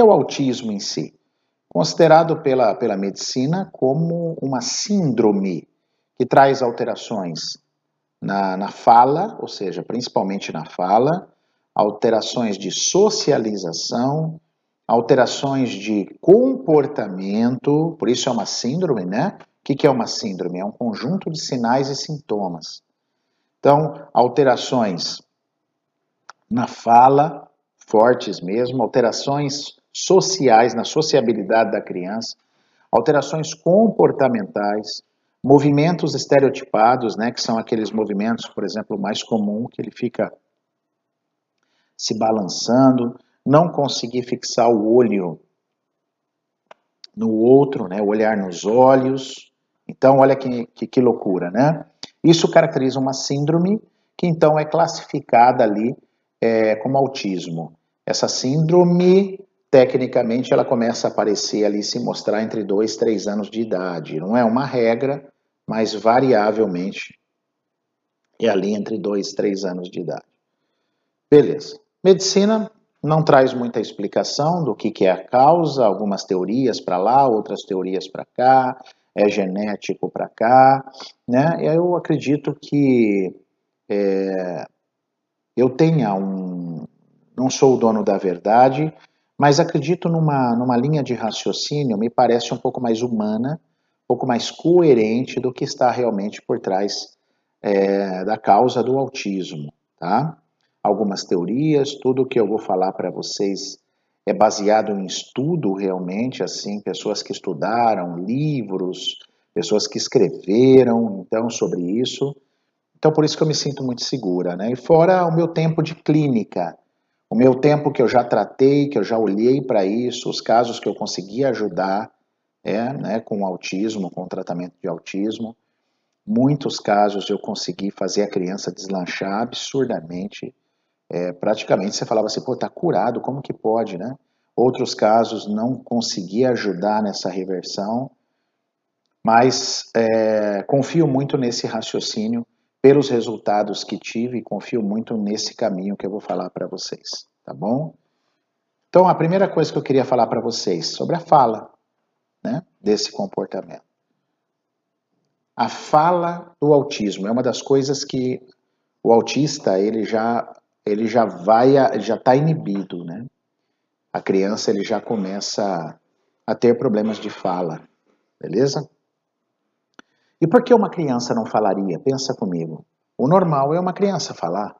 que é o autismo em si? Considerado pela, pela medicina como uma síndrome que traz alterações na, na fala, ou seja, principalmente na fala, alterações de socialização, alterações de comportamento, por isso é uma síndrome, né? O que, que é uma síndrome? É um conjunto de sinais e sintomas. Então, alterações na fala, fortes mesmo, alterações sociais, na sociabilidade da criança, alterações comportamentais, movimentos estereotipados, né, que são aqueles movimentos, por exemplo, mais comum, que ele fica se balançando, não conseguir fixar o olho no outro, né, olhar nos olhos. Então, olha que, que, que loucura, né? Isso caracteriza uma síndrome que então é classificada ali é, como autismo. Essa síndrome, tecnicamente, ela começa a aparecer ali, se mostrar entre 2 e 3 anos de idade. Não é uma regra, mas variavelmente é ali entre 2 e 3 anos de idade. Beleza. Medicina não traz muita explicação do que, que é a causa, algumas teorias para lá, outras teorias para cá, é genético para cá, né? Eu acredito que é, eu tenha um. Não sou o dono da verdade, mas acredito numa, numa linha de raciocínio, me parece um pouco mais humana, um pouco mais coerente do que está realmente por trás é, da causa do autismo, tá? Algumas teorias, tudo que eu vou falar para vocês é baseado em estudo realmente, assim, pessoas que estudaram, livros, pessoas que escreveram, então, sobre isso. Então, por isso que eu me sinto muito segura, né? E fora o meu tempo de clínica, o meu tempo que eu já tratei, que eu já olhei para isso, os casos que eu consegui ajudar, é, né, com autismo, com tratamento de autismo. Muitos casos eu consegui fazer a criança deslanchar absurdamente. É, praticamente você falava assim, pô, tá curado, como que pode, né? Outros casos não consegui ajudar nessa reversão, mas é, confio muito nesse raciocínio pelos resultados que tive e confio muito nesse caminho que eu vou falar para vocês, tá bom? Então, a primeira coisa que eu queria falar para vocês sobre a fala, né, desse comportamento. A fala do autismo é uma das coisas que o autista ele já ele já vai já está inibido, né? A criança ele já começa a ter problemas de fala, beleza? E por que uma criança não falaria? Pensa comigo. O normal é uma criança falar.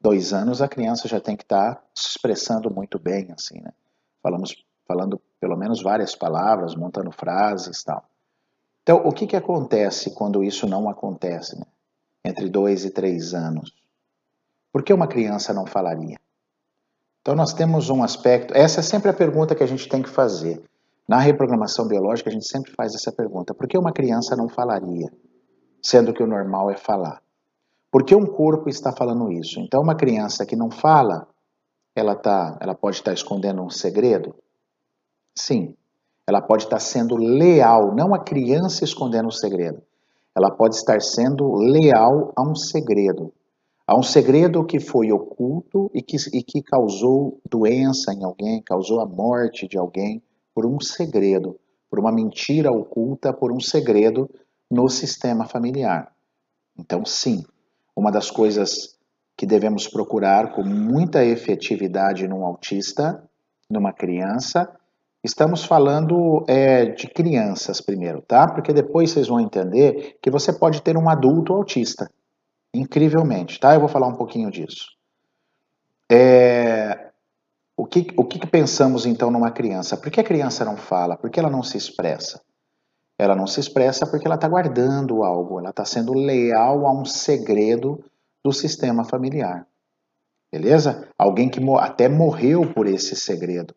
Dois anos a criança já tem que estar tá se expressando muito bem, assim, né? Falamos, falando pelo menos várias palavras, montando frases tal. Então, o que, que acontece quando isso não acontece, né? Entre dois e três anos? Por que uma criança não falaria? Então, nós temos um aspecto. Essa é sempre a pergunta que a gente tem que fazer. Na reprogramação biológica, a gente sempre faz essa pergunta: por que uma criança não falaria, sendo que o normal é falar? Por que um corpo está falando isso? Então, uma criança que não fala, ela, tá, ela pode estar escondendo um segredo? Sim. Ela pode estar sendo leal, não a criança escondendo um segredo. Ela pode estar sendo leal a um segredo. A um segredo que foi oculto e que, e que causou doença em alguém, causou a morte de alguém, por um segredo, por uma mentira oculta, por um segredo no sistema familiar. Então, sim, uma das coisas que devemos procurar com muita efetividade num autista, numa criança, estamos falando é, de crianças primeiro, tá? Porque depois vocês vão entender que você pode ter um adulto autista, incrivelmente, tá? Eu vou falar um pouquinho disso. É, o que, o que pensamos então numa criança? Por que a criança não fala? Por que ela não se expressa? Ela não se expressa porque ela está guardando algo, ela está sendo leal a um segredo do sistema familiar. Beleza? Alguém que até morreu por esse segredo.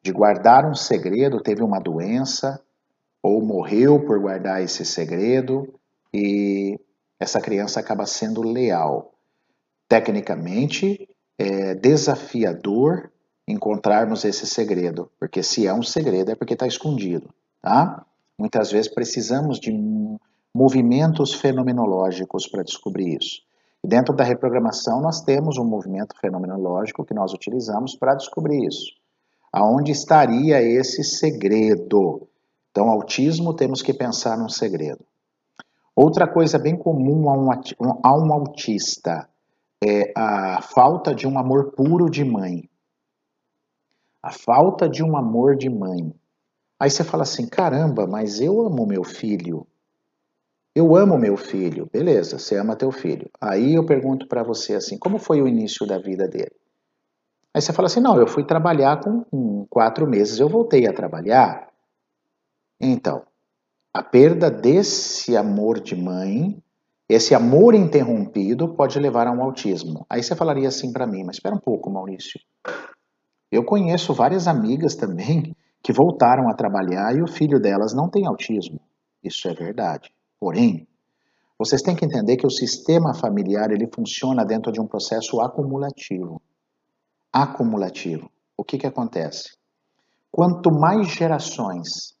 De guardar um segredo, teve uma doença, ou morreu por guardar esse segredo, e essa criança acaba sendo leal. Tecnicamente, é desafiador encontrarmos esse segredo, porque se é um segredo é porque está escondido, tá? Muitas vezes precisamos de movimentos fenomenológicos para descobrir isso. E dentro da reprogramação nós temos um movimento fenomenológico que nós utilizamos para descobrir isso. Aonde estaria esse segredo? Então, autismo, temos que pensar num segredo. Outra coisa bem comum a um, a um autista é a falta de um amor puro de mãe. A falta de um amor de mãe. Aí você fala assim: caramba, mas eu amo meu filho. Eu amo meu filho. Beleza, você ama teu filho. Aí eu pergunto para você assim: como foi o início da vida dele? Aí você fala assim: não, eu fui trabalhar com, com quatro meses, eu voltei a trabalhar. Então, a perda desse amor de mãe, esse amor interrompido, pode levar a um autismo. Aí você falaria assim para mim: mas espera um pouco, Maurício. Eu conheço várias amigas também que voltaram a trabalhar e o filho delas não tem autismo. Isso é verdade. Porém, vocês têm que entender que o sistema familiar ele funciona dentro de um processo acumulativo acumulativo. O que, que acontece? Quanto mais gerações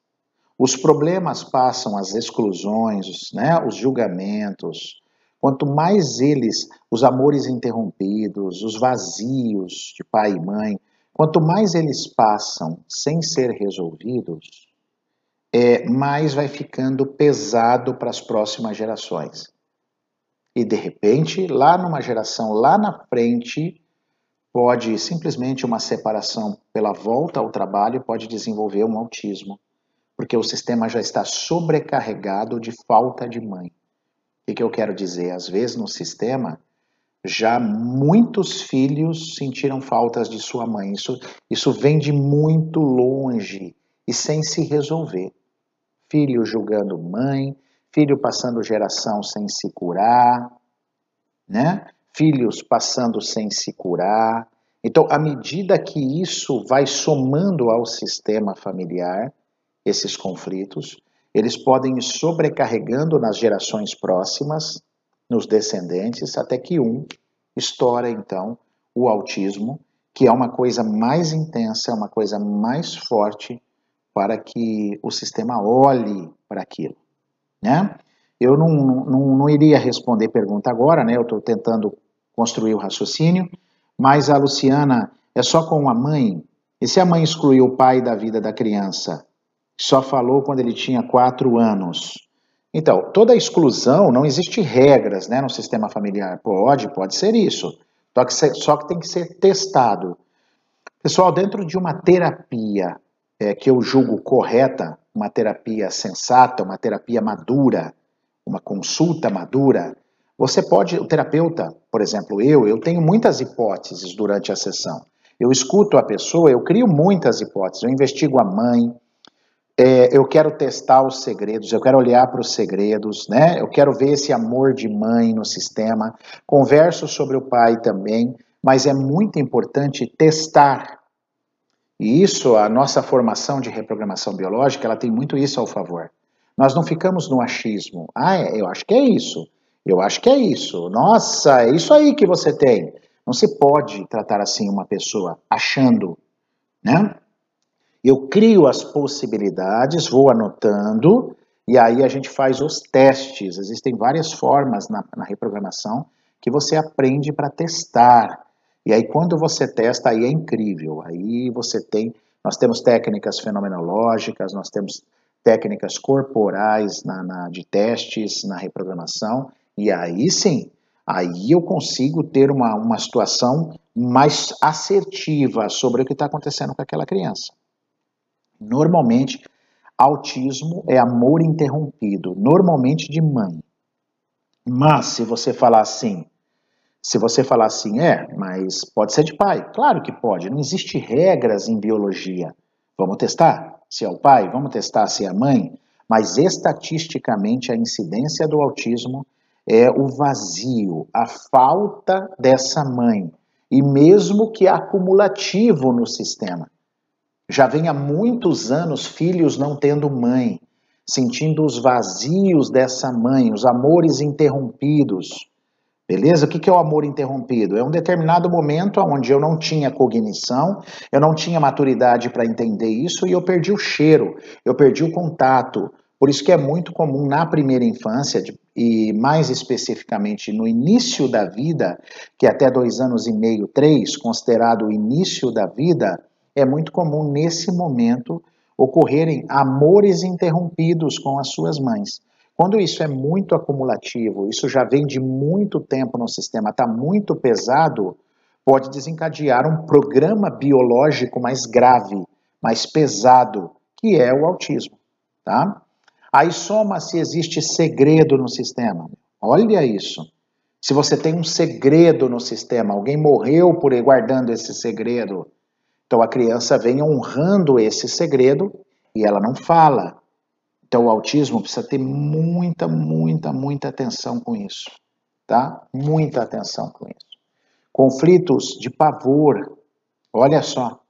os problemas passam, as exclusões, né, os julgamentos, quanto mais eles, os amores interrompidos, os vazios de pai e mãe, quanto mais eles passam sem ser resolvidos, é, mais vai ficando pesado para as próximas gerações. E de repente, lá numa geração lá na frente, pode simplesmente uma separação pela volta ao trabalho pode desenvolver um autismo, porque o sistema já está sobrecarregado de falta de mãe. O que eu quero dizer? Às vezes no sistema já muitos filhos sentiram faltas de sua mãe. Isso, isso vem de muito longe e sem se resolver. Filho julgando mãe, filho passando geração sem se curar, né? filhos passando sem se curar. Então, à medida que isso vai somando ao sistema familiar, esses conflitos, eles podem ir sobrecarregando nas gerações próximas, nos descendentes, até que um estoura, então, o autismo, que é uma coisa mais intensa, é uma coisa mais forte para que o sistema olhe para aquilo, né? Eu não, não, não iria responder pergunta agora, né? Eu estou tentando construir o raciocínio, mas a Luciana é só com a mãe. E se a mãe excluiu o pai da vida da criança? Só falou quando ele tinha quatro anos. Então, toda exclusão, não existe regras né, no sistema familiar. Pode, pode ser isso. Só que, só que tem que ser testado. Pessoal, dentro de uma terapia é, que eu julgo correta, uma terapia sensata, uma terapia madura, uma consulta madura, você pode, o terapeuta, por exemplo, eu, eu tenho muitas hipóteses durante a sessão. Eu escuto a pessoa, eu crio muitas hipóteses, eu investigo a mãe, é, eu quero testar os segredos, eu quero olhar para os segredos, né? Eu quero ver esse amor de mãe no sistema. Converso sobre o pai também, mas é muito importante testar. E isso, a nossa formação de reprogramação biológica, ela tem muito isso ao favor. Nós não ficamos no achismo. Ah, é, eu acho que é isso. Eu acho que é isso. Nossa, é isso aí que você tem. Não se pode tratar assim uma pessoa achando, né? Eu crio as possibilidades, vou anotando, e aí a gente faz os testes. Existem várias formas na, na reprogramação que você aprende para testar. E aí quando você testa, aí é incrível. Aí você tem, nós temos técnicas fenomenológicas, nós temos técnicas corporais na, na de testes na reprogramação, e aí sim, aí eu consigo ter uma, uma situação mais assertiva sobre o que está acontecendo com aquela criança. Normalmente, autismo é amor interrompido, normalmente de mãe. Mas se você falar assim, se você falar assim, é, mas pode ser de pai. Claro que pode, não existe regras em biologia. Vamos testar se é o pai, vamos testar se é a mãe, mas estatisticamente a incidência do autismo é o vazio, a falta dessa mãe, e mesmo que acumulativo no sistema. Já vem há muitos anos filhos não tendo mãe, sentindo os vazios dessa mãe, os amores interrompidos. Beleza? O que é o amor interrompido? É um determinado momento onde eu não tinha cognição, eu não tinha maturidade para entender isso e eu perdi o cheiro, eu perdi o contato, por isso que é muito comum na primeira infância, e mais especificamente no início da vida, que até dois anos e meio, três, considerado o início da vida, é muito comum nesse momento ocorrerem amores interrompidos com as suas mães. Quando isso é muito acumulativo, isso já vem de muito tempo no sistema, está muito pesado, pode desencadear um programa biológico mais grave, mais pesado, que é o autismo, tá? Aí soma se existe segredo no sistema. Olha isso. Se você tem um segredo no sistema, alguém morreu por guardando esse segredo, então a criança vem honrando esse segredo e ela não fala. Então o autismo precisa ter muita, muita, muita atenção com isso, tá? Muita atenção com isso. Conflitos de pavor. Olha só.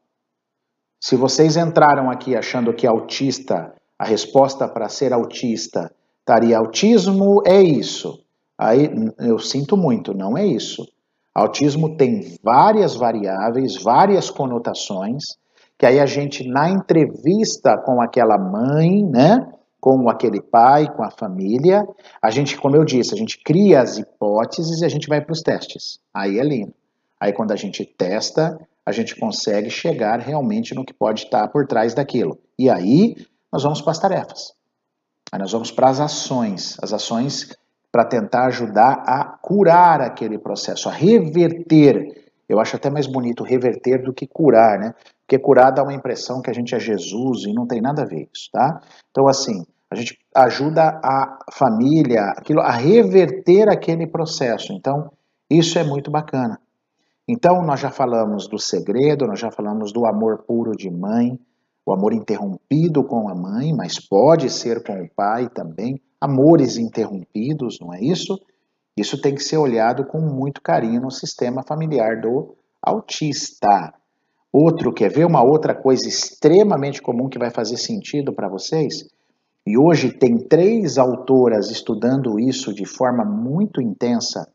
Se vocês entraram aqui achando que autista, a resposta para ser autista estaria autismo é isso. Aí eu sinto muito, não é isso. Autismo tem várias variáveis, várias conotações, que aí a gente na entrevista com aquela mãe, né, com aquele pai, com a família, a gente, como eu disse, a gente cria as hipóteses e a gente vai para os testes. Aí é lindo. Aí quando a gente testa, a gente consegue chegar realmente no que pode estar por trás daquilo. E aí nós vamos para as tarefas. Aí nós vamos para as ações, as ações para tentar ajudar a curar aquele processo, a reverter. Eu acho até mais bonito reverter do que curar, né? Porque curar dá uma impressão que a gente é Jesus e não tem nada a ver isso, tá? Então, assim, a gente ajuda a família aquilo, a reverter aquele processo. Então, isso é muito bacana. Então, nós já falamos do segredo, nós já falamos do amor puro de mãe, o amor interrompido com a mãe, mas pode ser com o pai também, amores interrompidos, não é isso? Isso tem que ser olhado com muito carinho no sistema familiar do autista. Outro, quer ver uma outra coisa extremamente comum que vai fazer sentido para vocês? E hoje tem três autoras estudando isso de forma muito intensa.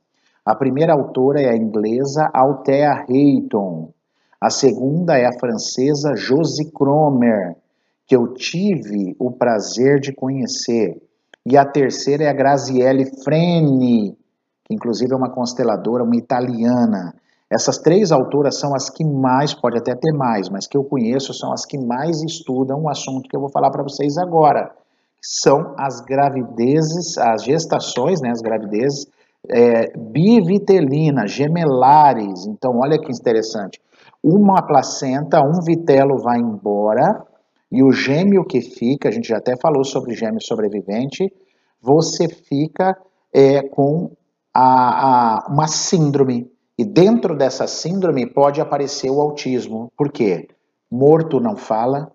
A primeira autora é a inglesa Althea Hayton. A segunda é a francesa Josie Cromer, que eu tive o prazer de conhecer. E a terceira é a Graziele Freni, que inclusive é uma consteladora, uma italiana. Essas três autoras são as que mais, pode até ter mais, mas que eu conheço, são as que mais estudam o assunto que eu vou falar para vocês agora. São as gravidezes, as gestações, né, as gravidezes é, bivitelina, gemelares. Então, olha que interessante uma placenta, um vitelo vai embora e o gêmeo que fica, a gente já até falou sobre gêmeo sobrevivente, você fica é, com a, a, uma síndrome. E dentro dessa síndrome pode aparecer o autismo. Por quê? Morto não fala,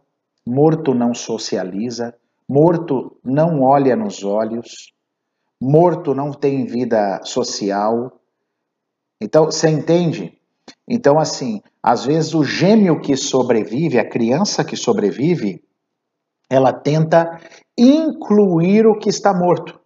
morto não socializa, morto não olha nos olhos, morto não tem vida social. Então, você entende? Então, assim, às vezes o gêmeo que sobrevive, a criança que sobrevive, ela tenta incluir o que está morto.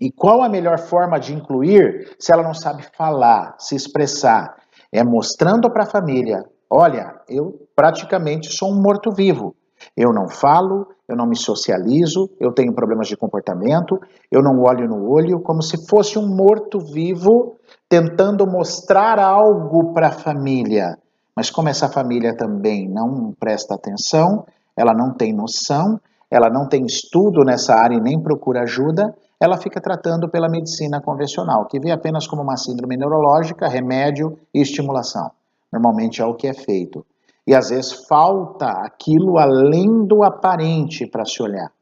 E qual a melhor forma de incluir se ela não sabe falar, se expressar? É mostrando para a família: olha, eu praticamente sou um morto-vivo. Eu não falo, eu não me socializo, eu tenho problemas de comportamento, eu não olho no olho, como se fosse um morto-vivo tentando mostrar algo para a família. Mas como essa família também não presta atenção, ela não tem noção, ela não tem estudo nessa área e nem procura ajuda, ela fica tratando pela medicina convencional, que vê apenas como uma síndrome neurológica, remédio e estimulação. Normalmente é o que é feito. E às vezes falta aquilo além do aparente para se olhar.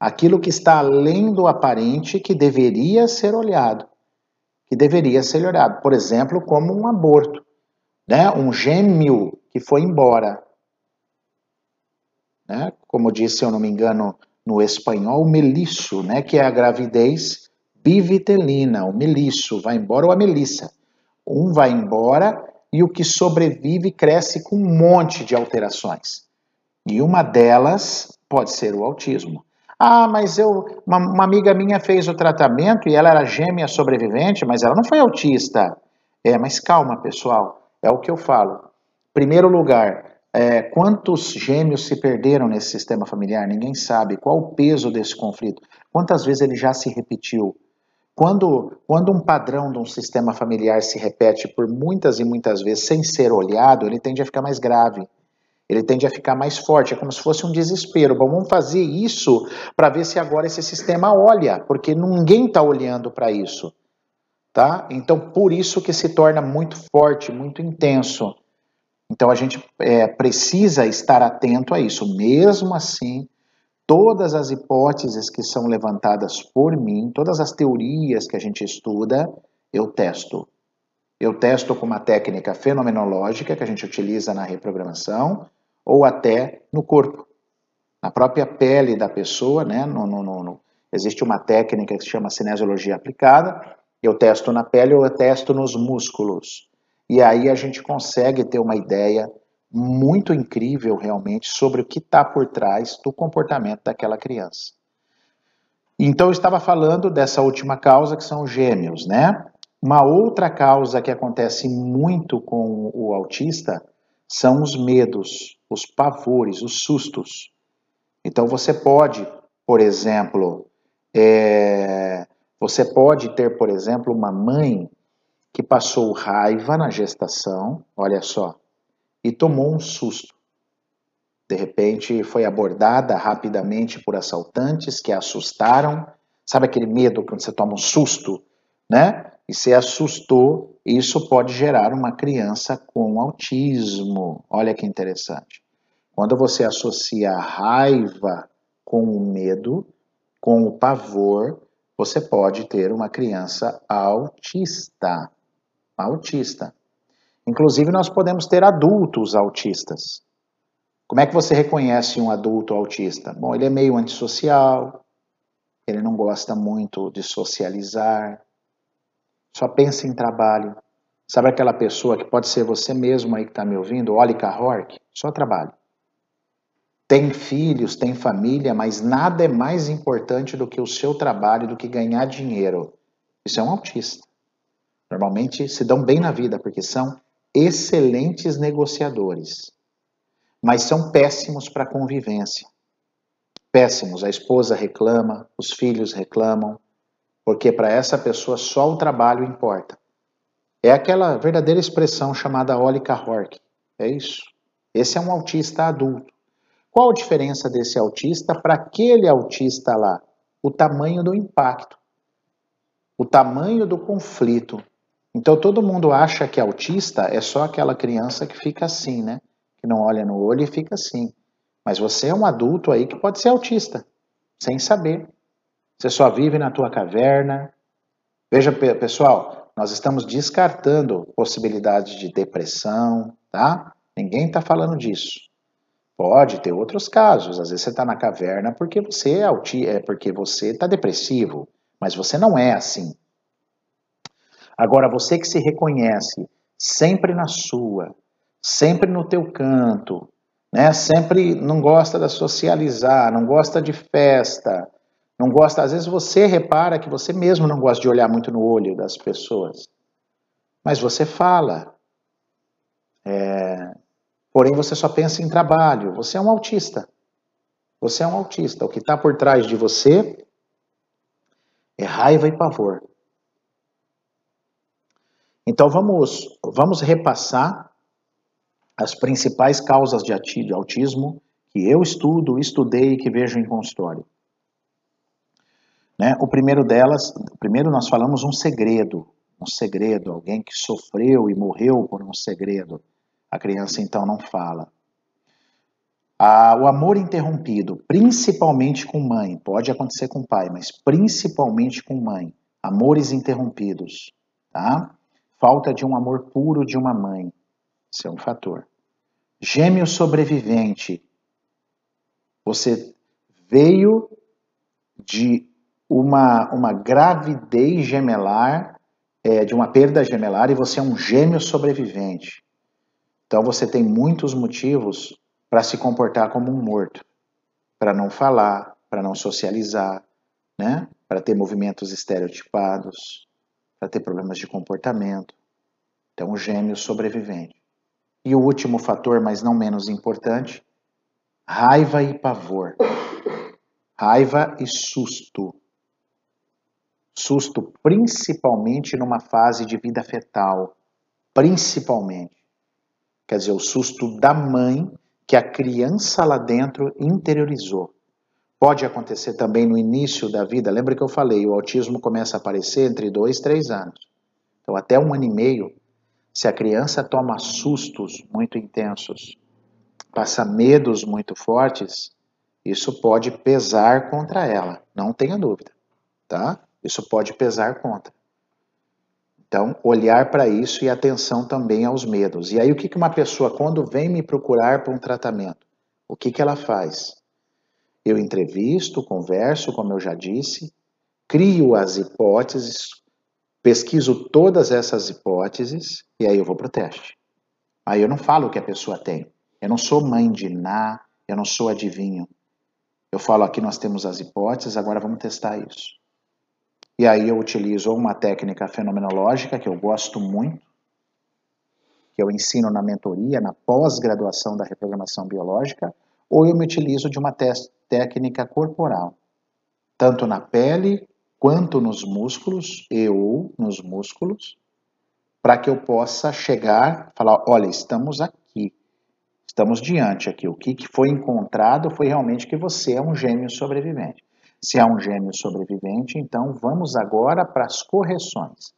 Aquilo que está além do aparente que deveria ser olhado. Que deveria ser olhado. Por exemplo, como um aborto. Né? Um gêmeo que foi embora. Né? Como disse, se eu não me engano, no espanhol, melício, né? que é a gravidez bivitelina. O melício vai embora ou a melissa. Um vai embora e o que sobrevive cresce com um monte de alterações. E uma delas pode ser o autismo. Ah, mas eu, uma, uma, amiga minha fez o tratamento e ela era gêmea sobrevivente, mas ela não foi autista. É, mas calma, pessoal, é o que eu falo. Primeiro lugar, é, quantos gêmeos se perderam nesse sistema familiar? Ninguém sabe. Qual o peso desse conflito? Quantas vezes ele já se repetiu? Quando, quando um padrão de um sistema familiar se repete por muitas e muitas vezes sem ser olhado, ele tende a ficar mais grave. Ele tende a ficar mais forte, é como se fosse um desespero. Bom, vamos fazer isso para ver se agora esse sistema olha, porque ninguém está olhando para isso. Tá? Então, por isso que se torna muito forte, muito intenso. Então, a gente é, precisa estar atento a isso. Mesmo assim, todas as hipóteses que são levantadas por mim, todas as teorias que a gente estuda, eu testo. Eu testo com uma técnica fenomenológica que a gente utiliza na reprogramação ou até no corpo, na própria pele da pessoa, né? No, no, no, existe uma técnica que se chama cinesiologia aplicada, eu testo na pele ou eu testo nos músculos. E aí a gente consegue ter uma ideia muito incrível realmente sobre o que está por trás do comportamento daquela criança. Então eu estava falando dessa última causa que são os gêmeos, né? Uma outra causa que acontece muito com o autista são os medos, os pavores, os sustos. Então você pode, por exemplo, é, você pode ter, por exemplo, uma mãe que passou raiva na gestação, olha só, e tomou um susto. De repente foi abordada rapidamente por assaltantes que a assustaram. Sabe aquele medo quando você toma um susto, né? E se assustou, isso pode gerar uma criança com autismo. Olha que interessante. Quando você associa a raiva com o medo, com o pavor, você pode ter uma criança autista. Autista. Inclusive, nós podemos ter adultos autistas. Como é que você reconhece um adulto autista? Bom, ele é meio antissocial, ele não gosta muito de socializar, só pensa em trabalho. Sabe aquela pessoa que pode ser você mesmo aí que está me ouvindo, Oli Hork? Só trabalho tem filhos, tem família, mas nada é mais importante do que o seu trabalho, do que ganhar dinheiro. Isso é um autista. Normalmente se dão bem na vida porque são excelentes negociadores, mas são péssimos para a convivência. Péssimos. A esposa reclama, os filhos reclamam, porque para essa pessoa só o trabalho importa. É aquela verdadeira expressão chamada Olika Hork. É isso. Esse é um autista adulto. Qual a diferença desse autista para aquele autista lá? O tamanho do impacto, o tamanho do conflito. Então todo mundo acha que autista é só aquela criança que fica assim, né? Que não olha no olho e fica assim. Mas você é um adulto aí que pode ser autista, sem saber. Você só vive na tua caverna. Veja, pessoal, nós estamos descartando possibilidades de depressão, tá? Ninguém está falando disso. Pode ter outros casos. Às vezes você está na caverna porque você é, é porque você está depressivo, mas você não é assim. Agora você que se reconhece sempre na sua, sempre no teu canto, né? Sempre não gosta de socializar, não gosta de festa, não gosta. Às vezes você repara que você mesmo não gosta de olhar muito no olho das pessoas, mas você fala. É, Porém, você só pensa em trabalho. Você é um autista. Você é um autista. O que está por trás de você é raiva e pavor. Então vamos, vamos repassar as principais causas de autismo que eu estudo, estudei e que vejo em consultório. Né? O primeiro delas, primeiro nós falamos um segredo, um segredo, alguém que sofreu e morreu por um segredo. A criança então não fala. Ah, o amor interrompido, principalmente com mãe, pode acontecer com pai, mas principalmente com mãe. Amores interrompidos, tá? Falta de um amor puro de uma mãe. Isso é um fator. Gêmeo sobrevivente. Você veio de uma, uma gravidez gemelar, é, de uma perda gemelar, e você é um gêmeo sobrevivente. Então você tem muitos motivos para se comportar como um morto, para não falar, para não socializar, né? Para ter movimentos estereotipados, para ter problemas de comportamento. Então, o gêmeo sobrevivente. E o último fator, mas não menos importante, raiva e pavor. Raiva e susto. Susto principalmente numa fase de vida fetal, principalmente. Quer dizer, o susto da mãe que a criança lá dentro interiorizou. Pode acontecer também no início da vida. Lembra que eu falei, o autismo começa a aparecer entre dois, três anos. Então, até um ano e meio, se a criança toma sustos muito intensos, passa medos muito fortes, isso pode pesar contra ela, não tenha dúvida, tá? Isso pode pesar contra. Então, olhar para isso e atenção também aos medos. E aí, o que uma pessoa, quando vem me procurar para um tratamento, o que, que ela faz? Eu entrevisto, converso, como eu já disse, crio as hipóteses, pesquiso todas essas hipóteses e aí eu vou para o teste. Aí eu não falo o que a pessoa tem. Eu não sou mãe de Ná, eu não sou adivinho. Eu falo aqui nós temos as hipóteses, agora vamos testar isso. E aí eu utilizo uma técnica fenomenológica que eu gosto muito, que eu ensino na mentoria, na pós-graduação da reprogramação biológica, ou eu me utilizo de uma técnica corporal, tanto na pele quanto nos músculos, eu nos músculos, para que eu possa chegar, falar, olha, estamos aqui, estamos diante aqui. O que foi encontrado foi realmente que você é um gêmeo sobrevivente. Se é um gêmeo sobrevivente, então vamos agora para as correções.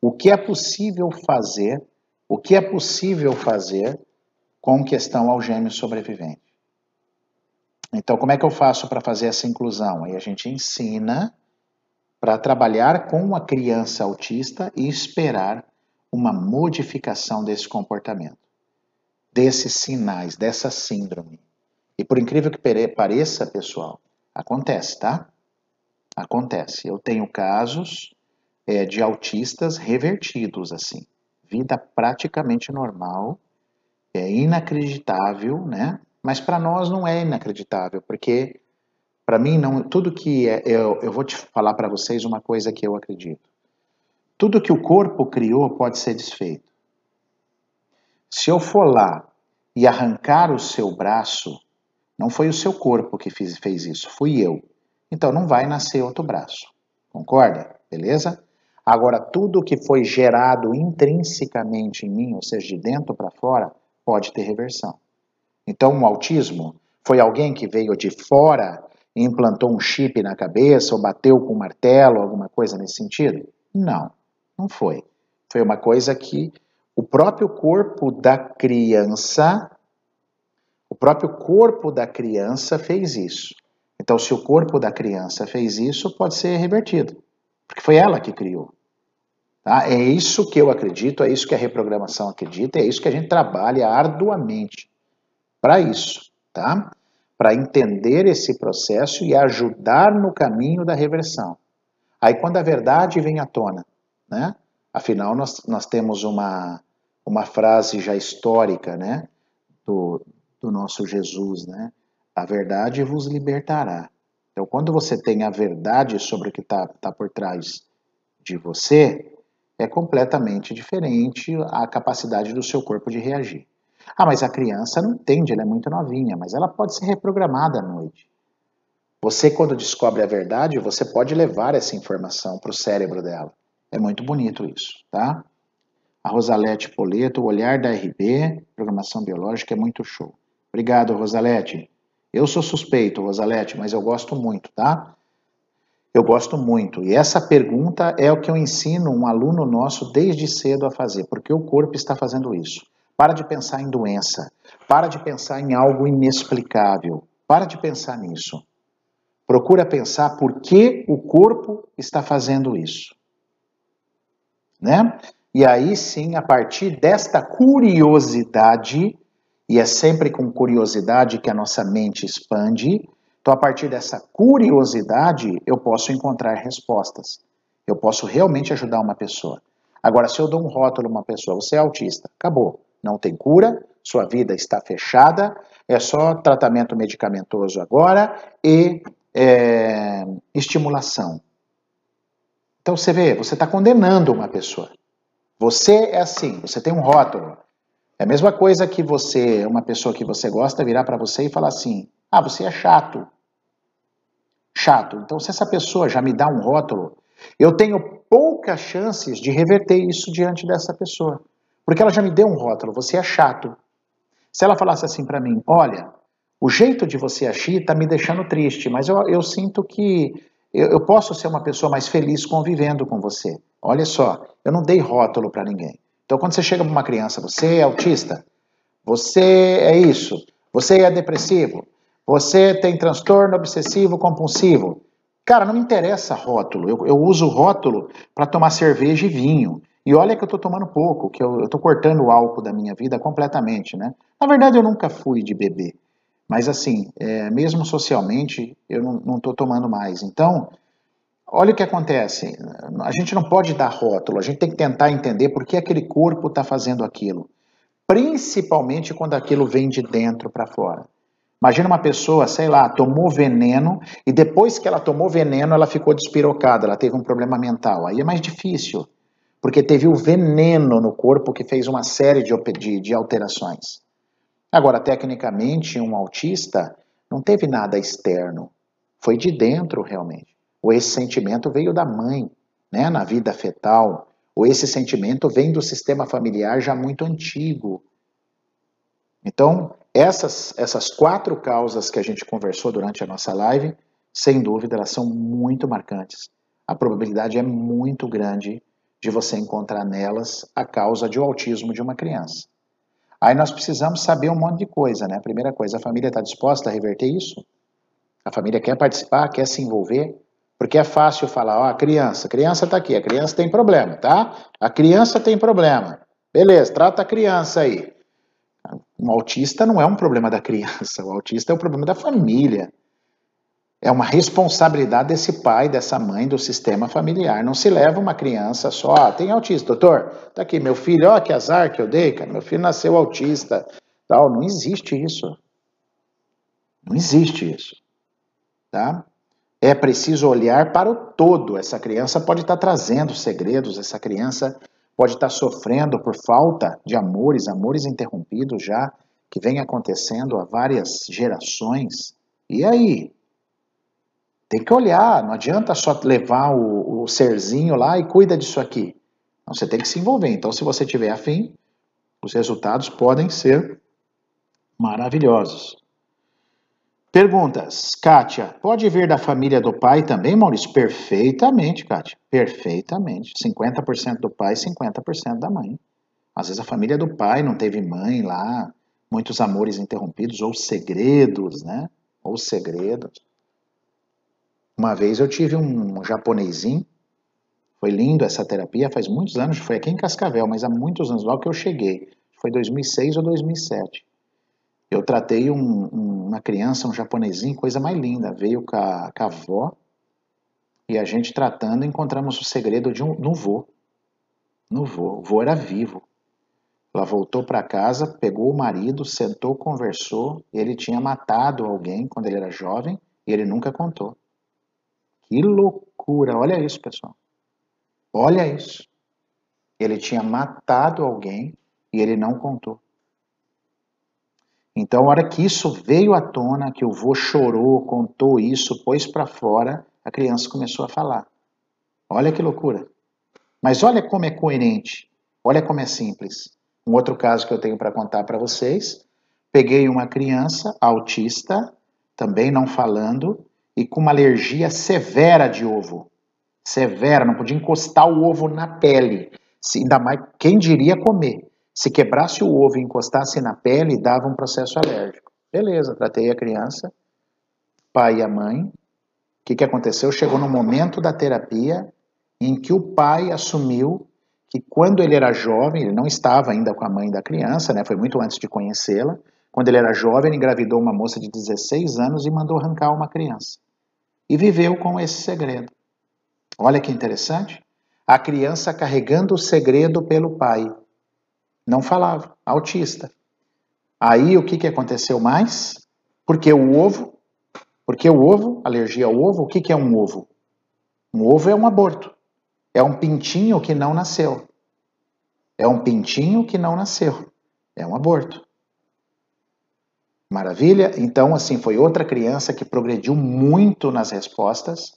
O que é possível fazer? O que é possível fazer com questão ao gêmeo sobrevivente? Então, como é que eu faço para fazer essa inclusão? Aí a gente ensina para trabalhar com a criança autista e esperar uma modificação desse comportamento, desses sinais, dessa síndrome. E por incrível que pareça, pessoal, acontece, tá? Acontece. Eu tenho casos é, de autistas revertidos, assim. Vida praticamente normal, é inacreditável, né? Mas para nós não é inacreditável, porque para mim não tudo que é, eu, eu vou te falar para vocês uma coisa que eu acredito. Tudo que o corpo criou pode ser desfeito. Se eu for lá e arrancar o seu braço, não foi o seu corpo que fiz, fez isso, fui eu. Então não vai nascer outro braço. Concorda? Beleza? Agora, tudo que foi gerado intrinsecamente em mim, ou seja, de dentro para fora, pode ter reversão. Então, o autismo foi alguém que veio de fora e implantou um chip na cabeça ou bateu com um martelo, alguma coisa nesse sentido? Não, não foi. Foi uma coisa que o próprio corpo da criança, o próprio corpo da criança fez isso. Então, se o corpo da criança fez isso, pode ser revertido, porque foi ela que criou. Tá? É isso que eu acredito, é isso que a reprogramação acredita, é isso que a gente trabalha arduamente para isso, tá? Para entender esse processo e ajudar no caminho da reversão. Aí quando a verdade vem à tona, né? Afinal, nós, nós temos uma, uma frase já histórica, né? Do, do nosso Jesus, né? A verdade vos libertará. Então, quando você tem a verdade sobre o que está tá por trás de você, é completamente diferente a capacidade do seu corpo de reagir. Ah, mas a criança não entende, ela é muito novinha, mas ela pode ser reprogramada à noite. Você, quando descobre a verdade, você pode levar essa informação para o cérebro dela. É muito bonito isso, tá? A Rosalete Poleto, o olhar da RB, programação biológica, é muito show. Obrigado, Rosalete. Eu sou suspeito, Rosalete, mas eu gosto muito, tá? Eu gosto muito. E essa pergunta é o que eu ensino um aluno nosso desde cedo a fazer, porque o corpo está fazendo isso. Para de pensar em doença. Para de pensar em algo inexplicável. Para de pensar nisso. Procura pensar por que o corpo está fazendo isso. Né? E aí sim, a partir desta curiosidade, e é sempre com curiosidade que a nossa mente expande, então a partir dessa curiosidade eu posso encontrar respostas. Eu posso realmente ajudar uma pessoa. Agora, se eu dou um rótulo a uma pessoa, você é autista, acabou não tem cura, sua vida está fechada, é só tratamento medicamentoso agora e é, estimulação. Então você vê, você está condenando uma pessoa. Você é assim, você tem um rótulo. É a mesma coisa que você, uma pessoa que você gosta, virar para você e falar assim: ah, você é chato. Chato. Então, se essa pessoa já me dá um rótulo, Eu tenho poucas chances de reverter isso diante dessa pessoa. Porque ela já me deu um rótulo, você é chato. Se ela falasse assim para mim, olha, o jeito de você agir está me deixando triste, mas eu, eu sinto que eu, eu, posso ser uma pessoa mais feliz convivendo com você. Olha só, eu não dei rótulo para ninguém. Então, quando você chega para uma criança, você é autista, você é isso, você é depressivo, você tem transtorno obsessivo compulsivo. Cara, não me interessa rótulo. Eu, eu uso rótulo para tomar cerveja e vinho. E olha que eu estou tomando pouco, que eu estou cortando o álcool da minha vida completamente, né? Na verdade, eu nunca fui de beber. Mas assim, é, mesmo socialmente, eu não estou tomando mais. Então, olha o que acontece. A gente não pode dar rótulo, a gente tem que tentar entender por que aquele corpo está fazendo aquilo. Principalmente quando aquilo vem de dentro para fora. Imagina uma pessoa, sei lá, tomou veneno e depois que ela tomou veneno, ela ficou despirocada, ela teve um problema mental. Aí é mais difícil, porque teve o veneno no corpo que fez uma série de, de, de alterações. Agora, tecnicamente, um autista não teve nada externo, foi de dentro realmente. Ou esse sentimento veio da mãe, né, na vida fetal, ou esse sentimento vem do sistema familiar já muito antigo. Então, essas, essas quatro causas que a gente conversou durante a nossa live, sem dúvida, elas são muito marcantes. A probabilidade é muito grande de você encontrar nelas a causa de autismo de uma criança. Aí nós precisamos saber um monte de coisa, né? A primeira coisa, a família está disposta a reverter isso? A família quer participar, quer se envolver? Porque é fácil falar, ó, a criança, a criança está aqui, a criança tem problema, tá? A criança tem problema. Beleza, trata a criança aí. Um autista não é um problema da criança, o autista é um problema da família. É uma responsabilidade desse pai, dessa mãe, do sistema familiar. Não se leva uma criança só, ah, tem autista, doutor, tá aqui meu filho, ó, que azar que eu dei, cara, meu filho nasceu autista. Tal, não existe isso. Não existe isso. Tá? É preciso olhar para o todo. Essa criança pode estar trazendo segredos, essa criança pode estar sofrendo por falta de amores, amores interrompidos já, que vem acontecendo há várias gerações. E aí? Tem que olhar, não adianta só levar o, o serzinho lá e cuida disso aqui. Você tem que se envolver. Então, se você tiver afim, os resultados podem ser maravilhosos. Perguntas. Kátia, pode vir da família do pai também, Maurício? Perfeitamente, Kátia. Perfeitamente. 50% do pai, 50% da mãe. Às vezes a família do pai não teve mãe lá, muitos amores interrompidos, ou segredos, né? Ou segredos. Uma vez eu tive um japonesinho, foi lindo essa terapia, faz muitos anos, foi aqui em Cascavel, mas há muitos anos, logo que eu cheguei, foi 2006 ou 2007. Eu tratei um, um, uma criança, um japonesinho, coisa mais linda, veio com a, com a avó, e a gente tratando, encontramos o segredo de um, no vô. No vô, o vô era vivo. Ela voltou para casa, pegou o marido, sentou, conversou, ele tinha matado alguém quando ele era jovem, e ele nunca contou. Que loucura! Olha isso, pessoal. Olha isso. Ele tinha matado alguém e ele não contou. Então, a hora que isso veio à tona, que o vô chorou, contou isso, pôs para fora, a criança começou a falar. Olha que loucura. Mas olha como é coerente. Olha como é simples. Um outro caso que eu tenho para contar para vocês. Peguei uma criança autista, também não falando, e com uma alergia severa de ovo. Severa, não podia encostar o ovo na pele. Se, ainda mais, quem diria comer? Se quebrasse o ovo e encostasse na pele, dava um processo alérgico. Beleza, tratei a criança, pai e a mãe. O que, que aconteceu? Chegou no momento da terapia em que o pai assumiu que quando ele era jovem, ele não estava ainda com a mãe da criança, né? Foi muito antes de conhecê-la. Quando ele era jovem, ele engravidou uma moça de 16 anos e mandou arrancar uma criança e viveu com esse segredo. Olha que interessante. A criança carregando o segredo pelo pai. Não falava, autista. Aí o que, que aconteceu mais? Porque o ovo, porque o ovo, alergia ao ovo, o que, que é um ovo? Um ovo é um aborto. É um pintinho que não nasceu. É um pintinho que não nasceu. É um aborto. Maravilha? Então, assim, foi outra criança que progrediu muito nas respostas,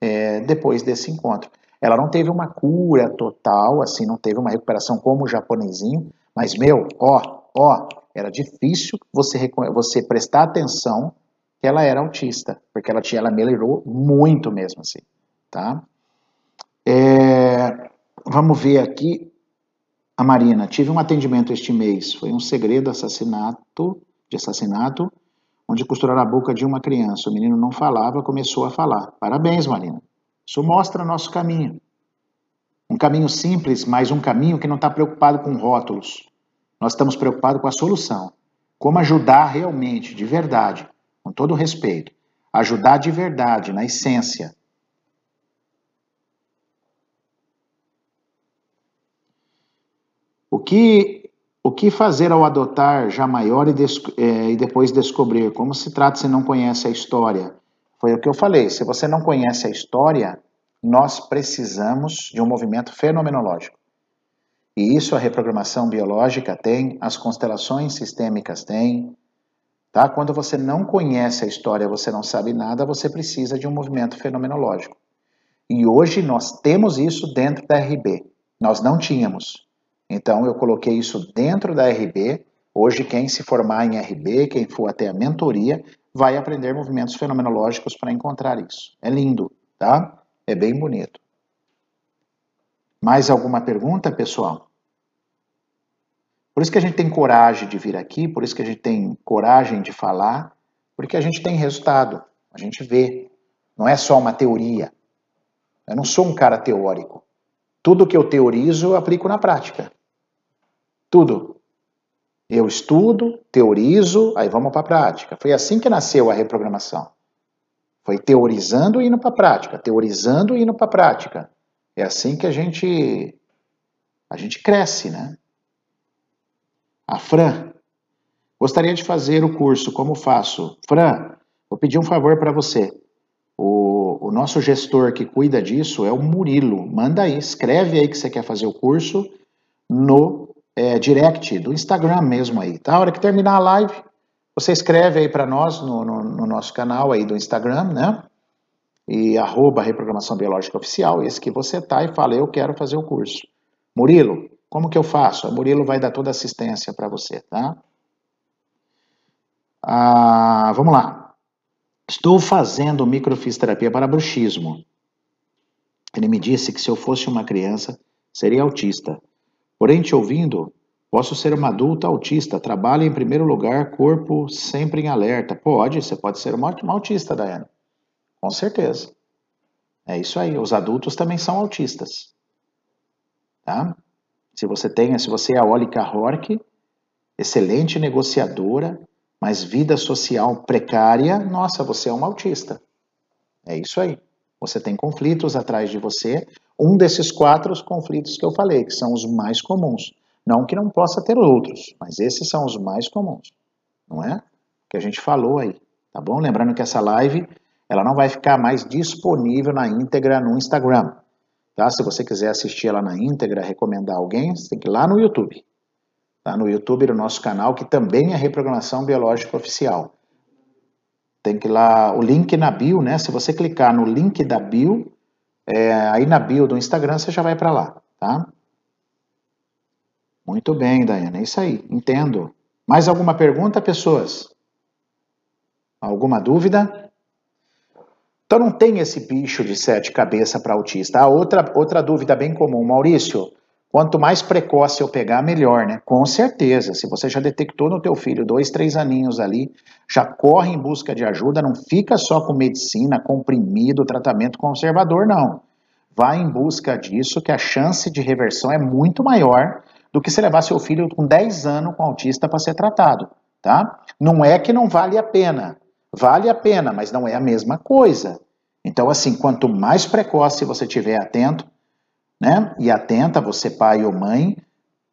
é, depois desse encontro. Ela não teve uma cura total, assim, não teve uma recuperação como o japonesinho, mas, meu, ó, ó, era difícil você, você prestar atenção que ela era autista, porque ela, tinha, ela melhorou muito mesmo, assim, tá? É, vamos ver aqui, a Marina, tive um atendimento este mês, foi um segredo assassinato, de assassinato, onde costuraram a boca de uma criança. O menino não falava, começou a falar. Parabéns, Marina. Isso mostra nosso caminho. Um caminho simples, mas um caminho que não está preocupado com rótulos. Nós estamos preocupados com a solução. Como ajudar realmente, de verdade, com todo respeito. Ajudar de verdade, na essência. O que o que fazer ao adotar já maior e, é, e, depois descobrir? Como se trata se não conhece a história? Foi o que eu falei. Se você não conhece a história, nós precisamos de um movimento fenomenológico. E isso a reprogramação biológica tem, as constelações sistêmicas têm. Tá? Quando você não conhece a história, você não sabe nada, você precisa de um movimento fenomenológico. E hoje nós temos isso dentro da RB. Nós não tínhamos. Então eu coloquei isso dentro da RB. Hoje quem se formar em RB, quem for até a mentoria, vai aprender movimentos fenomenológicos para encontrar isso. É lindo, tá? É bem bonito. Mais alguma pergunta, pessoal? Por isso que a gente tem coragem de vir aqui, por isso que a gente tem coragem de falar, porque a gente tem resultado, a gente vê. Não é só uma teoria. Eu não sou um cara teórico. Tudo que eu teorizo, eu aplico na prática. Tudo. Eu estudo, teorizo, aí vamos para a prática. Foi assim que nasceu a reprogramação. Foi teorizando e indo para a prática, teorizando e indo para a prática. É assim que a gente a gente cresce, né? A Fran, gostaria de fazer o curso, como faço? Fran, vou pedir um favor para você. O, o nosso gestor que cuida disso é o Murilo. Manda aí, escreve aí que você quer fazer o curso no é, direct do Instagram mesmo aí, tá? A hora que terminar a live, você escreve aí para nós no, no, no, nosso canal aí do Instagram, né? E arroba Reprogramação Biológica Oficial, esse que você tá, e fala, eu quero fazer o curso. Murilo, como que eu faço? A Murilo vai dar toda a assistência para você, tá? Ah, vamos lá. Estou fazendo microfisioterapia para bruxismo. Ele me disse que se eu fosse uma criança, seria autista. Porém, te ouvindo, posso ser uma adulta autista, trabalho em primeiro lugar, corpo sempre em alerta. Pode, você pode ser uma, uma autista, Daiane. Com certeza. É isso aí, os adultos também são autistas. Tá? Se você tem, se você é a Olika Hork, excelente negociadora, mas vida social precária, nossa, você é um autista. É isso aí. Você tem conflitos atrás de você, um desses quatro conflitos que eu falei, que são os mais comuns. Não que não possa ter outros, mas esses são os mais comuns, não é? Que a gente falou aí, tá bom? Lembrando que essa live, ela não vai ficar mais disponível na íntegra no Instagram, tá? Se você quiser assistir ela na íntegra, recomendar alguém, você tem que ir lá no YouTube, tá? No YouTube do nosso canal, que também é Reprogramação Biológica Oficial. Tem que ir lá, o link na bio, né? Se você clicar no link da bio, é, aí na bio do Instagram você já vai para lá, tá? Muito bem, Daiane, é isso aí, entendo. Mais alguma pergunta, pessoas? Alguma dúvida? Então não tem esse bicho de sete cabeças para autista. Ah, outra, outra dúvida bem comum, Maurício. Quanto mais precoce eu pegar, melhor, né? Com certeza. Se você já detectou no teu filho dois, três aninhos ali, já corre em busca de ajuda, não fica só com medicina, comprimido, tratamento conservador, não. Vai em busca disso, que a chance de reversão é muito maior do que se levar seu filho com 10 anos com autista para ser tratado, tá? Não é que não vale a pena. Vale a pena, mas não é a mesma coisa. Então, assim, quanto mais precoce você tiver atento, né? E atenta, você pai ou mãe,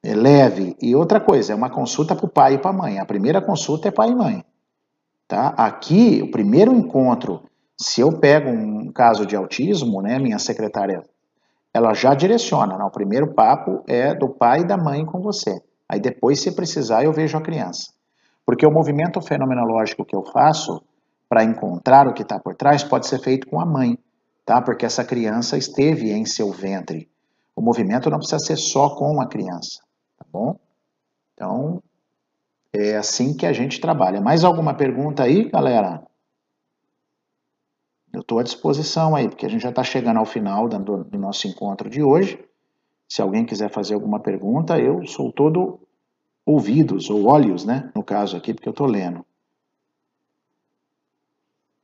é leve. E outra coisa, é uma consulta para o pai e para a mãe. A primeira consulta é pai e mãe. Tá? Aqui, o primeiro encontro, se eu pego um caso de autismo, né, minha secretária, ela já direciona. Né? O primeiro papo é do pai e da mãe com você. Aí depois, se precisar, eu vejo a criança. Porque o movimento fenomenológico que eu faço para encontrar o que está por trás pode ser feito com a mãe. tá? Porque essa criança esteve em seu ventre. O movimento não precisa ser só com a criança, tá bom? Então, é assim que a gente trabalha. Mais alguma pergunta aí, galera? Eu estou à disposição aí, porque a gente já está chegando ao final do, do nosso encontro de hoje. Se alguém quiser fazer alguma pergunta, eu sou todo ouvidos, ou olhos, né? No caso aqui, porque eu estou lendo.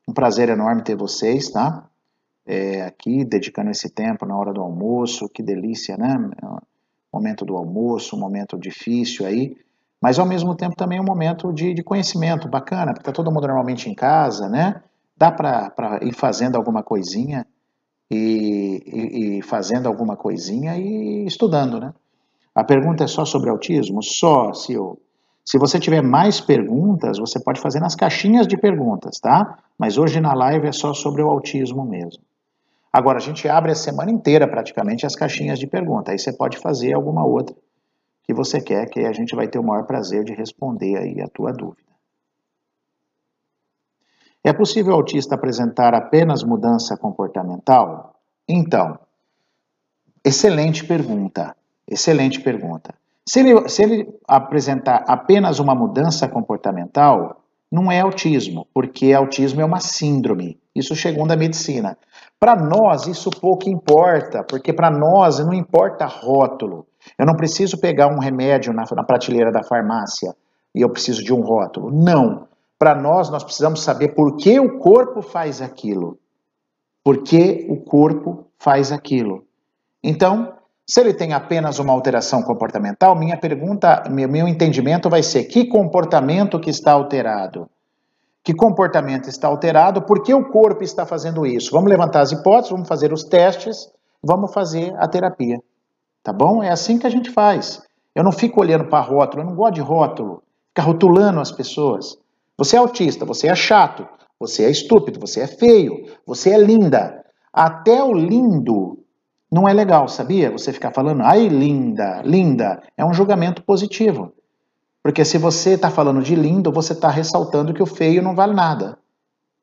Um prazer enorme ter vocês, tá? É, aqui, dedicando esse tempo na hora do almoço, que delícia, né? Momento do almoço, um momento difícil aí, mas ao mesmo tempo também um momento de, de conhecimento bacana, porque está todo mundo normalmente em casa, né? Dá para ir fazendo alguma coisinha e, e, e, fazendo alguma coisinha e estudando, né? A pergunta é só sobre autismo? Só, se eu se você tiver mais perguntas, você pode fazer nas caixinhas de perguntas, tá? Mas hoje na live é só sobre o autismo mesmo. Agora, a gente abre a semana inteira praticamente as caixinhas de perguntas. Aí você pode fazer alguma outra que você quer, que a gente vai ter o maior prazer de responder aí a tua dúvida. É possível o autista apresentar apenas mudança comportamental? Então, excelente pergunta. Excelente pergunta. Se ele, se ele apresentar apenas uma mudança comportamental, não é autismo, porque autismo é uma síndrome. Isso segundo a medicina. Para nós, isso pouco importa, porque para nós não importa rótulo. Eu não preciso pegar um remédio na, na prateleira da farmácia e eu preciso de um rótulo. Não. Para nós, nós precisamos saber por que o corpo faz aquilo. Por que o corpo faz aquilo. Então, se ele tem apenas uma alteração comportamental, minha pergunta, meu entendimento vai ser: que comportamento que está alterado? Que comportamento está alterado? Por que o corpo está fazendo isso? Vamos levantar as hipóteses, vamos fazer os testes, vamos fazer a terapia. Tá bom? É assim que a gente faz. Eu não fico olhando para rótulo, eu não gosto de rótulo, ficar rotulando as pessoas. Você é autista, você é chato, você é estúpido, você é feio, você é linda. Até o lindo não é legal, sabia? Você ficar falando, ai, linda, linda, é um julgamento positivo. Porque se você está falando de lindo, você está ressaltando que o feio não vale nada.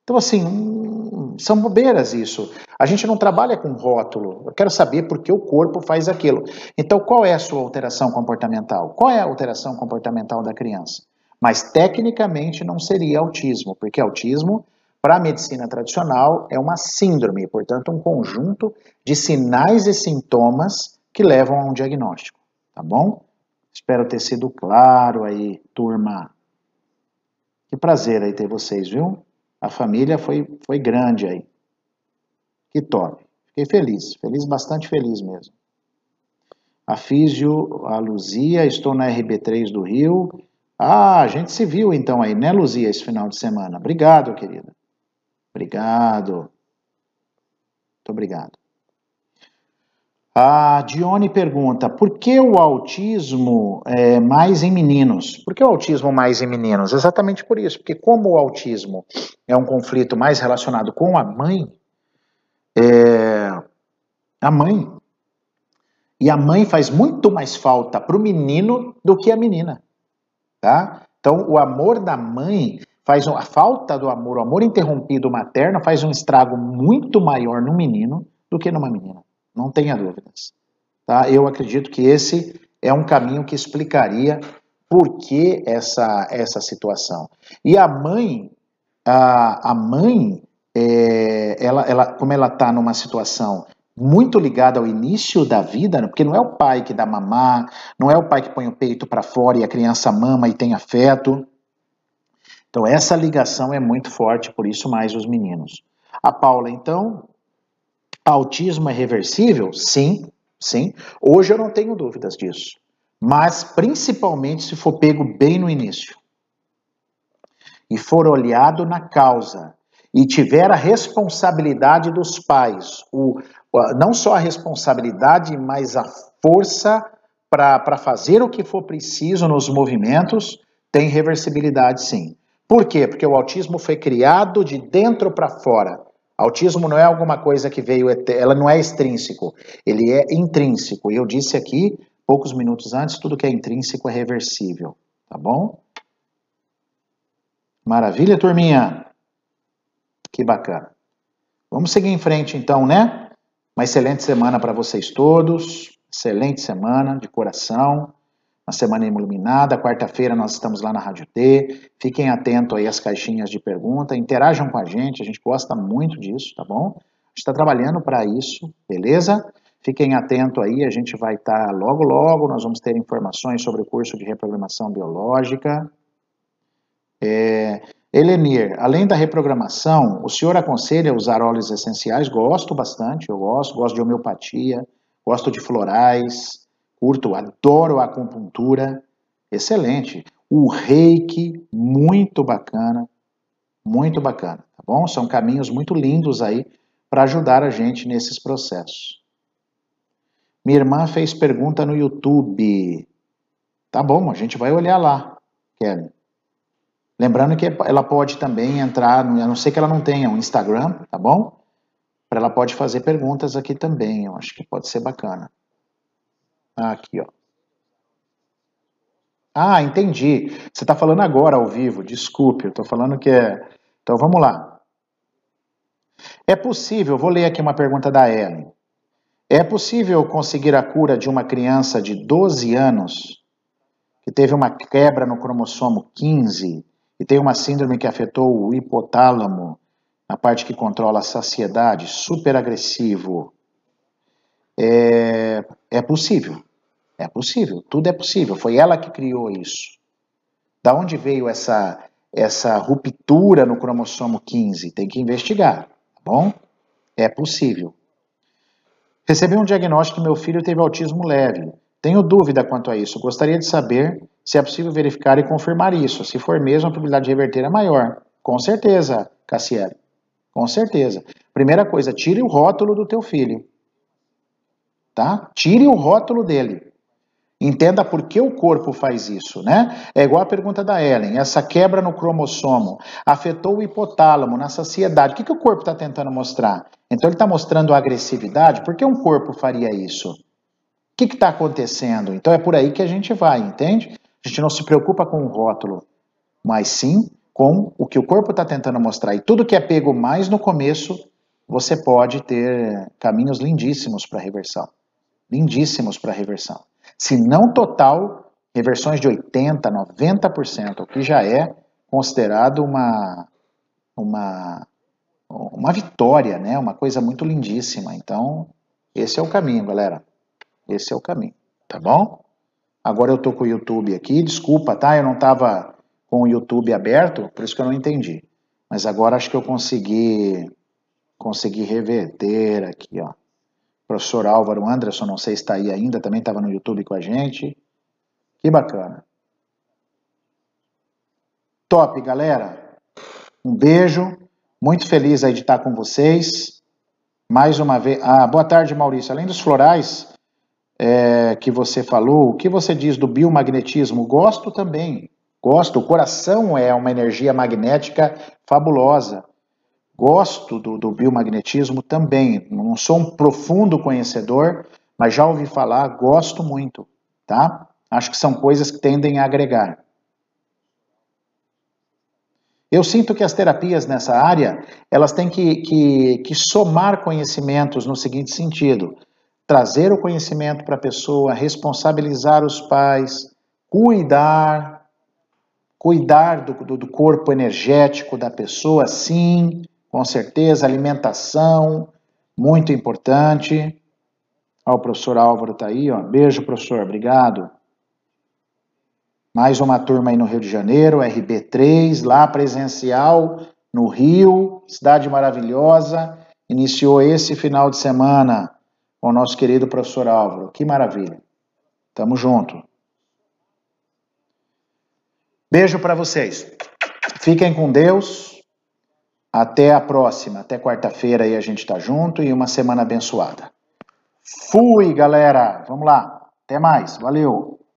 Então, assim, hum, são bobeiras isso. A gente não trabalha com rótulo. Eu quero saber por que o corpo faz aquilo. Então, qual é a sua alteração comportamental? Qual é a alteração comportamental da criança? Mas, tecnicamente, não seria autismo, porque autismo para a medicina tradicional, é uma síndrome, portanto, um conjunto de sinais e sintomas que levam a um diagnóstico, tá bom? Espero ter sido claro aí, turma. Que prazer aí ter vocês, viu? A família foi, foi grande aí. Que top. Fiquei feliz, feliz, bastante feliz mesmo. A Físio, a Luzia, estou na RB3 do Rio. Ah, a gente se viu então aí, né, Luzia, esse final de semana. Obrigado, querida. Obrigado. Muito obrigado. A Dione pergunta: por que o autismo é mais em meninos? Por que o autismo mais em meninos? Exatamente por isso, porque como o autismo é um conflito mais relacionado com a mãe, é, a mãe, e a mãe faz muito mais falta para o menino do que a menina, tá? Então, o amor da mãe faz a falta do amor, o amor interrompido materno faz um estrago muito maior no menino do que numa menina. Não tenha dúvidas. Tá? Eu acredito que esse é um caminho que explicaria por que essa, essa situação. E a mãe, a, a mãe, é, ela, ela, como ela está numa situação muito ligada ao início da vida, né? porque não é o pai que dá mamar, não é o pai que põe o peito para fora e a criança mama e tem afeto, então, essa ligação é muito forte, por isso mais os meninos. A Paula, então, autismo é reversível? Sim, sim. Hoje eu não tenho dúvidas disso. Mas principalmente se for pego bem no início e for olhado na causa e tiver a responsabilidade dos pais, o, não só a responsabilidade, mas a força para fazer o que for preciso nos movimentos, tem reversibilidade sim. Por quê? Porque o autismo foi criado de dentro para fora. Autismo não é alguma coisa que veio, ela não é extrínseco, ele é intrínseco. E eu disse aqui, poucos minutos antes, tudo que é intrínseco é reversível, tá bom? Maravilha, turminha? Que bacana. Vamos seguir em frente então, né? Uma excelente semana para vocês todos. Excelente semana de coração. Uma semana iluminada. Quarta-feira nós estamos lá na Rádio T. Fiquem atentos aí às caixinhas de pergunta. Interajam com a gente. A gente gosta muito disso, tá bom? A gente está trabalhando para isso, beleza? Fiquem atentos aí, a gente vai estar tá, logo, logo, nós vamos ter informações sobre o curso de reprogramação biológica. É, Elenir, além da reprogramação, o senhor aconselha usar óleos essenciais? Gosto bastante, eu gosto, gosto de homeopatia, gosto de florais, curto, adoro a acupuntura, excelente. O reiki, muito bacana, muito bacana, tá bom? São caminhos muito lindos aí para ajudar a gente nesses processos. Minha irmã fez pergunta no YouTube. Tá bom, a gente vai olhar lá, Kelly. Lembrando que ela pode também entrar, a não ser que ela não tenha um Instagram, tá bom? Ela pode fazer perguntas aqui também, eu acho que pode ser bacana. Aqui, ó. Ah, entendi. Você está falando agora ao vivo, desculpe, eu estou falando que é. Então vamos lá. É possível, vou ler aqui uma pergunta da Ellen. É possível conseguir a cura de uma criança de 12 anos que teve uma quebra no cromossomo 15 e tem uma síndrome que afetou o hipotálamo, na parte que controla a saciedade, super agressivo? É, é possível. É possível. Tudo é possível. Foi ela que criou isso. Da onde veio essa, essa ruptura no cromossomo 15? Tem que investigar, tá bom? É possível. Recebi um diagnóstico que meu filho teve autismo leve. Tenho dúvida quanto a isso. Gostaria de saber se é possível verificar e confirmar isso. Se for mesmo, a probabilidade de reverter é maior. Com certeza, Cassiele. Com certeza. Primeira coisa, tire o rótulo do teu filho. Tá? Tire o rótulo dele. Entenda por que o corpo faz isso, né? É igual a pergunta da Ellen. Essa quebra no cromossomo afetou o hipotálamo na saciedade. O que, que o corpo está tentando mostrar? Então ele está mostrando agressividade. Por que um corpo faria isso? O que está acontecendo? Então é por aí que a gente vai, entende? A gente não se preocupa com o rótulo, mas sim com o que o corpo está tentando mostrar. E tudo que é pego mais no começo, você pode ter caminhos lindíssimos para reversão. Lindíssimos para reversão se não total, reversões de 80%, 90%, o que já é considerado uma, uma, uma vitória, né? uma coisa muito lindíssima. Então, esse é o caminho, galera. Esse é o caminho, tá bom? Agora eu tô com o YouTube aqui, desculpa, tá? Eu não estava com o YouTube aberto, por isso que eu não entendi. Mas agora acho que eu consegui consegui reverter aqui, ó. Professor Álvaro Anderson, não sei se está aí ainda, também estava no YouTube com a gente. Que bacana. Top, galera. Um beijo. Muito feliz aí de estar com vocês. Mais uma vez. Ah, boa tarde, Maurício. Além dos florais é, que você falou, o que você diz do biomagnetismo? Gosto também. Gosto. O coração é uma energia magnética fabulosa. Gosto do, do biomagnetismo também. Não sou um profundo conhecedor, mas já ouvi falar, gosto muito, tá? Acho que são coisas que tendem a agregar. Eu sinto que as terapias nessa área, elas têm que, que, que somar conhecimentos no seguinte sentido. Trazer o conhecimento para a pessoa, responsabilizar os pais, cuidar, cuidar do, do, do corpo energético da pessoa, sim, com certeza, alimentação, muito importante. Ó, o professor Álvaro está aí, ó. Beijo, professor, obrigado. Mais uma turma aí no Rio de Janeiro, RB3, lá presencial, no Rio, cidade maravilhosa. Iniciou esse final de semana com o nosso querido professor Álvaro. Que maravilha. Tamo junto. Beijo para vocês. Fiquem com Deus. Até a próxima, até quarta-feira aí a gente tá junto e uma semana abençoada. Fui, galera. Vamos lá. Até mais. Valeu.